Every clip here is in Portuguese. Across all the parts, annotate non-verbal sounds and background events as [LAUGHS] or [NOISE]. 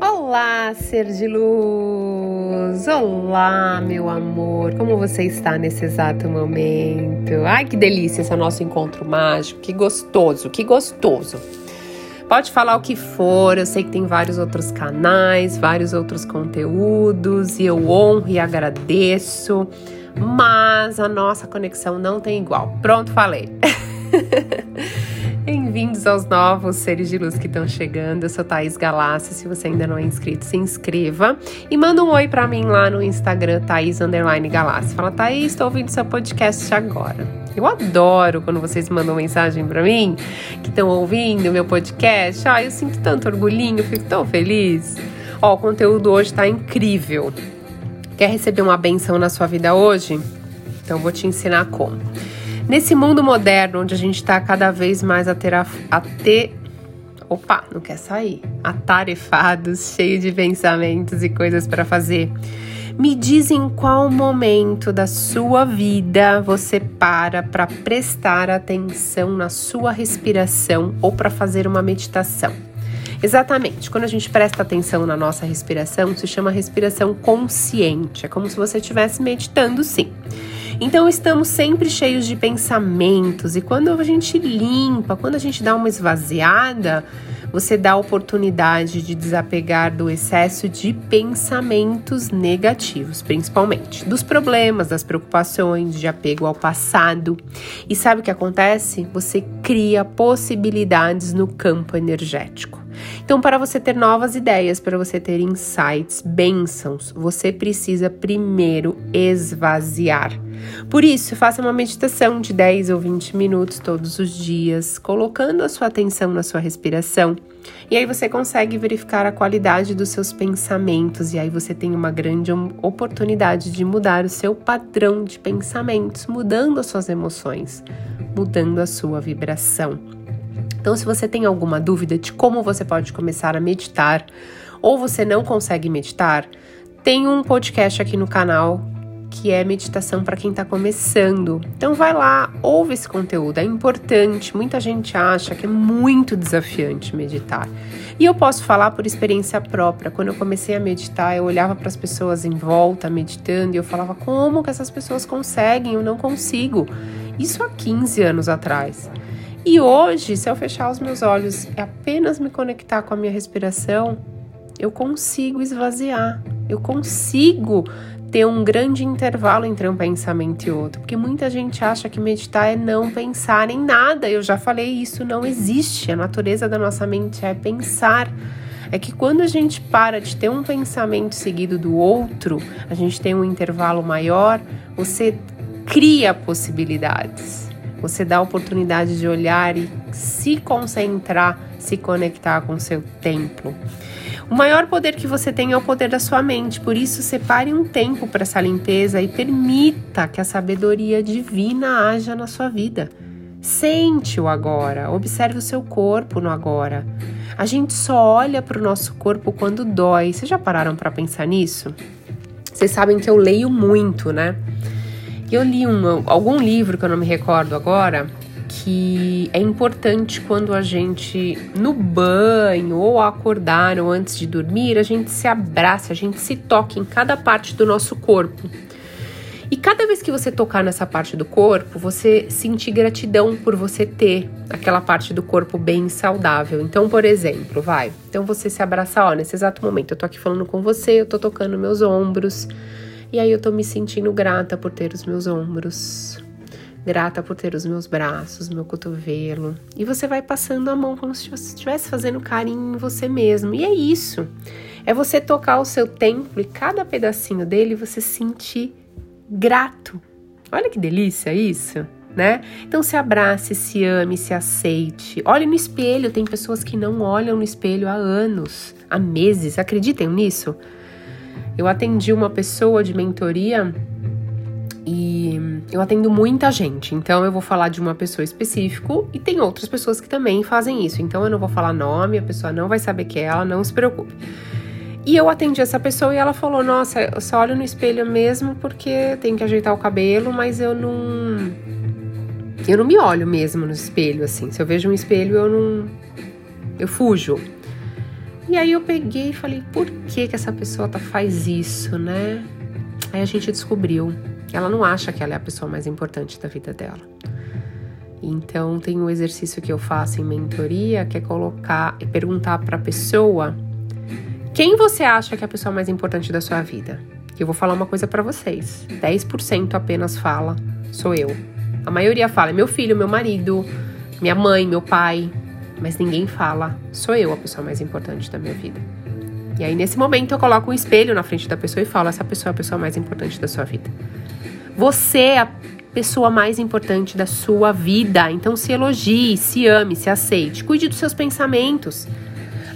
Olá, ser de luz! Olá, meu amor! Como você está nesse exato momento? Ai, que delícia esse é nosso encontro mágico! Que gostoso, que gostoso! Pode falar o que for, eu sei que tem vários outros canais, vários outros conteúdos e eu honro e agradeço, mas a nossa conexão não tem igual. Pronto, falei! [LAUGHS] Bem-vindos aos novos seres de luz que estão chegando. Eu sou Thaís Galassi. Se você ainda não é inscrito, se inscreva e manda um oi para mim lá no Instagram, Thaís Galassi. Fala, Thaís, estou ouvindo seu podcast agora. Eu adoro quando vocês mandam mensagem para mim que estão ouvindo meu podcast. Ah, eu sinto tanto orgulhinho, fico tão feliz. Ó, o conteúdo hoje está incrível. Quer receber uma benção na sua vida hoje? Então vou te ensinar como. Nesse mundo moderno, onde a gente está cada vez mais a ter, a, a ter opa, não quer sair, atarefados, [LAUGHS] cheio de pensamentos e coisas para fazer. Me diz em qual momento da sua vida você para para prestar atenção na sua respiração ou para fazer uma meditação. Exatamente, quando a gente presta atenção na nossa respiração, se chama respiração consciente. É como se você estivesse meditando, sim. Então estamos sempre cheios de pensamentos e quando a gente limpa, quando a gente dá uma esvaziada, você dá a oportunidade de desapegar do excesso de pensamentos negativos, principalmente dos problemas, das preocupações, de apego ao passado. E sabe o que acontece? Você cria possibilidades no campo energético. Então, para você ter novas ideias, para você ter insights, bênçãos, você precisa primeiro esvaziar. Por isso, faça uma meditação de 10 ou 20 minutos todos os dias, colocando a sua atenção na sua respiração. E aí você consegue verificar a qualidade dos seus pensamentos, e aí você tem uma grande oportunidade de mudar o seu padrão de pensamentos, mudando as suas emoções, mudando a sua vibração. Então, se você tem alguma dúvida de como você pode começar a meditar ou você não consegue meditar, tem um podcast aqui no canal que é meditação para quem está começando. Então vai lá, ouve esse conteúdo, é importante. Muita gente acha que é muito desafiante meditar. E eu posso falar por experiência própria. Quando eu comecei a meditar, eu olhava para as pessoas em volta meditando e eu falava: "Como que essas pessoas conseguem? Eu não consigo". Isso há 15 anos atrás. E hoje, se eu fechar os meus olhos e apenas me conectar com a minha respiração, eu consigo esvaziar, eu consigo ter um grande intervalo entre um pensamento e outro, porque muita gente acha que meditar é não pensar em nada. Eu já falei isso, não existe. A natureza da nossa mente é pensar. É que quando a gente para de ter um pensamento seguido do outro, a gente tem um intervalo maior, você cria possibilidades. Você dá a oportunidade de olhar e se concentrar, se conectar com seu templo. O maior poder que você tem é o poder da sua mente, por isso separe um tempo para essa limpeza e permita que a sabedoria divina haja na sua vida. Sente o agora, observe o seu corpo no agora. A gente só olha para o nosso corpo quando dói. Vocês já pararam para pensar nisso? Vocês sabem que eu leio muito, né? Eu li um, algum livro que eu não me recordo agora que é importante quando a gente, no banho, ou acordar, ou antes de dormir, a gente se abraça, a gente se toca em cada parte do nosso corpo. E cada vez que você tocar nessa parte do corpo, você sentir gratidão por você ter aquela parte do corpo bem saudável. Então, por exemplo, vai. Então você se abraça, ó, nesse exato momento, eu tô aqui falando com você, eu tô tocando meus ombros. E aí eu tô me sentindo grata por ter os meus ombros, grata por ter os meus braços, meu cotovelo. E você vai passando a mão como se estivesse fazendo carinho em você mesmo. E é isso. É você tocar o seu templo e cada pedacinho dele você sentir grato. Olha que delícia isso, né? Então se abrace, se ame, se aceite. Olhe no espelho. Tem pessoas que não olham no espelho há anos, há meses. Acreditem nisso? Eu atendi uma pessoa de mentoria e eu atendo muita gente, então eu vou falar de uma pessoa específica e tem outras pessoas que também fazem isso. Então eu não vou falar nome, a pessoa não vai saber que é ela, não se preocupe. E eu atendi essa pessoa e ela falou: Nossa, eu só olho no espelho mesmo porque tenho que ajeitar o cabelo, mas eu não. Eu não me olho mesmo no espelho, assim. Se eu vejo um espelho, eu não. Eu fujo. E aí eu peguei e falei, por que que essa pessoa tá, faz isso, né? Aí a gente descobriu, ela não acha que ela é a pessoa mais importante da vida dela. Então tem um exercício que eu faço em mentoria, que é colocar e perguntar para a pessoa quem você acha que é a pessoa mais importante da sua vida. Eu vou falar uma coisa para vocês. 10% apenas fala sou eu. A maioria fala é meu filho, meu marido, minha mãe, meu pai, mas ninguém fala sou eu a pessoa mais importante da minha vida. E aí nesse momento eu coloco um espelho na frente da pessoa e falo essa pessoa é a pessoa mais importante da sua vida. Você é a pessoa mais importante da sua vida. Então se elogie, se ame, se aceite, cuide dos seus pensamentos.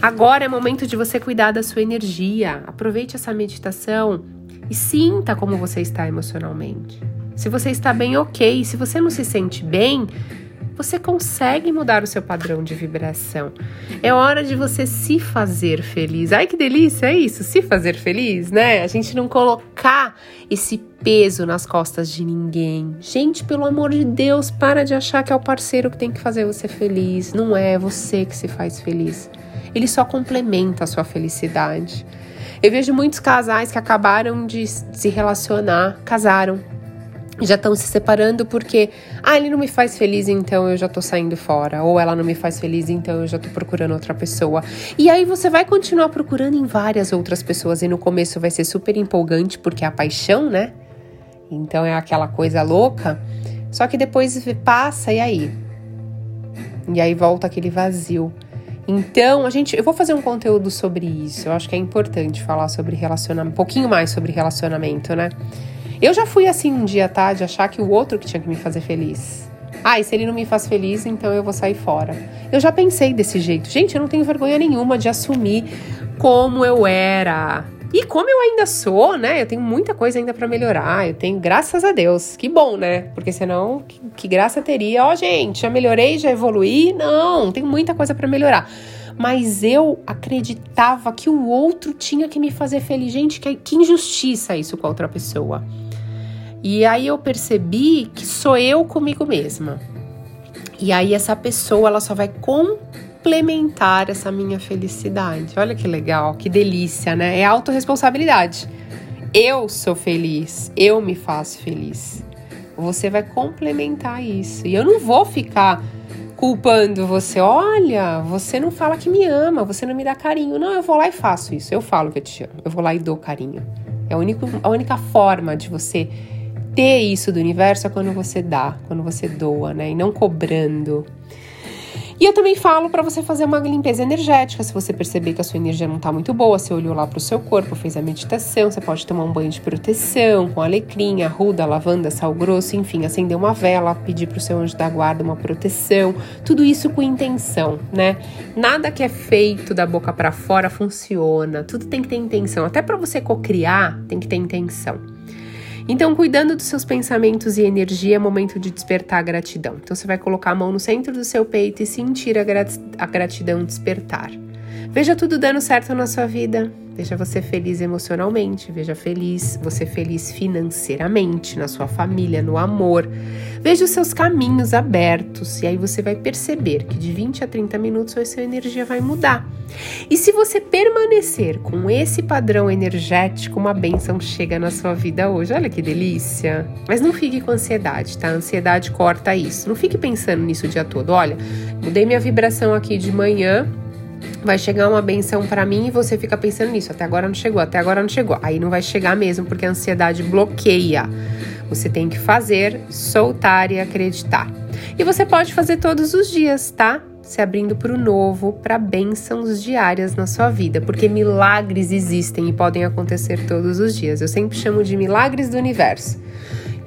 Agora é momento de você cuidar da sua energia. Aproveite essa meditação e sinta como você está emocionalmente. Se você está bem, ok. Se você não se sente bem, você consegue mudar o seu padrão de vibração. É hora de você se fazer feliz. Ai que delícia, é isso, se fazer feliz, né? A gente não colocar esse peso nas costas de ninguém. Gente, pelo amor de Deus, para de achar que é o parceiro que tem que fazer você feliz. Não é você que se faz feliz. Ele só complementa a sua felicidade. Eu vejo muitos casais que acabaram de se relacionar, casaram, já estão se separando porque, ah, ele não me faz feliz, então eu já tô saindo fora. Ou ela não me faz feliz, então eu já tô procurando outra pessoa. E aí você vai continuar procurando em várias outras pessoas. E no começo vai ser super empolgante, porque é a paixão, né? Então é aquela coisa louca. Só que depois passa, e aí? E aí volta aquele vazio. Então, a gente, eu vou fazer um conteúdo sobre isso. Eu acho que é importante falar sobre relacionamento, um pouquinho mais sobre relacionamento, né? Eu já fui assim um dia, tá? De achar que o outro que tinha que me fazer feliz. Ah, e se ele não me faz feliz, então eu vou sair fora. Eu já pensei desse jeito. Gente, eu não tenho vergonha nenhuma de assumir como eu era. E como eu ainda sou, né? Eu tenho muita coisa ainda para melhorar. Eu tenho, graças a Deus. Que bom, né? Porque senão, que, que graça teria? Ó, oh, gente, já melhorei, já evoluí? Não, tem muita coisa para melhorar mas eu acreditava que o outro tinha que me fazer feliz. Gente, que, que injustiça isso com a outra pessoa. E aí eu percebi que sou eu comigo mesma. E aí essa pessoa ela só vai complementar essa minha felicidade. Olha que legal, que delícia, né? É autorresponsabilidade. Eu sou feliz, eu me faço feliz. Você vai complementar isso. E eu não vou ficar culpando você. Olha, você não fala que me ama, você não me dá carinho. Não, eu vou lá e faço isso. Eu falo que eu te amo. Eu vou lá e dou carinho. É a única, a única forma de você ter isso do universo é quando você dá, quando você doa, né? E não cobrando. E eu também falo para você fazer uma limpeza energética. Se você perceber que a sua energia não tá muito boa, você olhou lá pro seu corpo, fez a meditação, você pode tomar um banho de proteção com alecrim, arruda, lavanda, sal grosso, enfim, acender uma vela, pedir pro seu anjo da guarda uma proteção. Tudo isso com intenção, né? Nada que é feito da boca para fora funciona. Tudo tem que ter intenção. Até para você cocriar, tem que ter intenção. Então, cuidando dos seus pensamentos e energia, é momento de despertar a gratidão. Então, você vai colocar a mão no centro do seu peito e sentir a, grat a gratidão despertar. Veja tudo dando certo na sua vida. Veja você feliz emocionalmente, veja feliz, você feliz financeiramente, na sua família, no amor. Veja os seus caminhos abertos e aí você vai perceber que de 20 a 30 minutos a sua energia vai mudar. E se você permanecer com esse padrão energético, uma benção chega na sua vida hoje. Olha que delícia! Mas não fique com ansiedade, tá? A ansiedade corta isso. Não fique pensando nisso o dia todo. Olha, mudei minha vibração aqui de manhã, vai chegar uma benção para mim e você fica pensando nisso. Até agora não chegou, até agora não chegou. Aí não vai chegar mesmo, porque a ansiedade bloqueia. Você tem que fazer, soltar e acreditar. E você pode fazer todos os dias, tá? Se abrindo para o novo, para bênçãos diárias na sua vida, porque milagres existem e podem acontecer todos os dias. Eu sempre chamo de milagres do universo.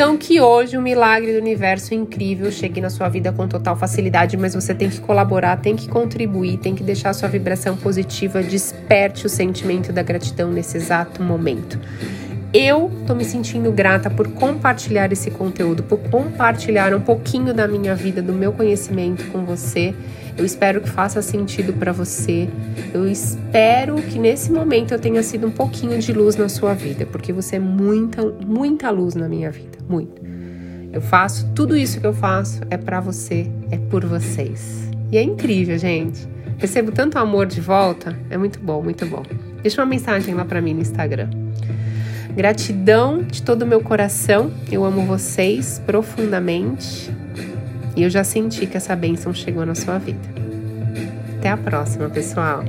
Então, que hoje o milagre do universo incrível chegue na sua vida com total facilidade, mas você tem que colaborar, tem que contribuir, tem que deixar a sua vibração positiva, desperte o sentimento da gratidão nesse exato momento. Eu tô me sentindo grata por compartilhar esse conteúdo, por compartilhar um pouquinho da minha vida, do meu conhecimento com você. Eu espero que faça sentido para você. Eu espero que nesse momento eu tenha sido um pouquinho de luz na sua vida, porque você é muita, muita luz na minha vida, muito. Eu faço tudo isso que eu faço é para você, é por vocês. E é incrível, gente. Percebo tanto amor de volta. É muito bom, muito bom. Deixa uma mensagem lá para mim no Instagram. Gratidão de todo o meu coração. Eu amo vocês profundamente. E eu já senti que essa bênção chegou na sua vida. Até a próxima, pessoal.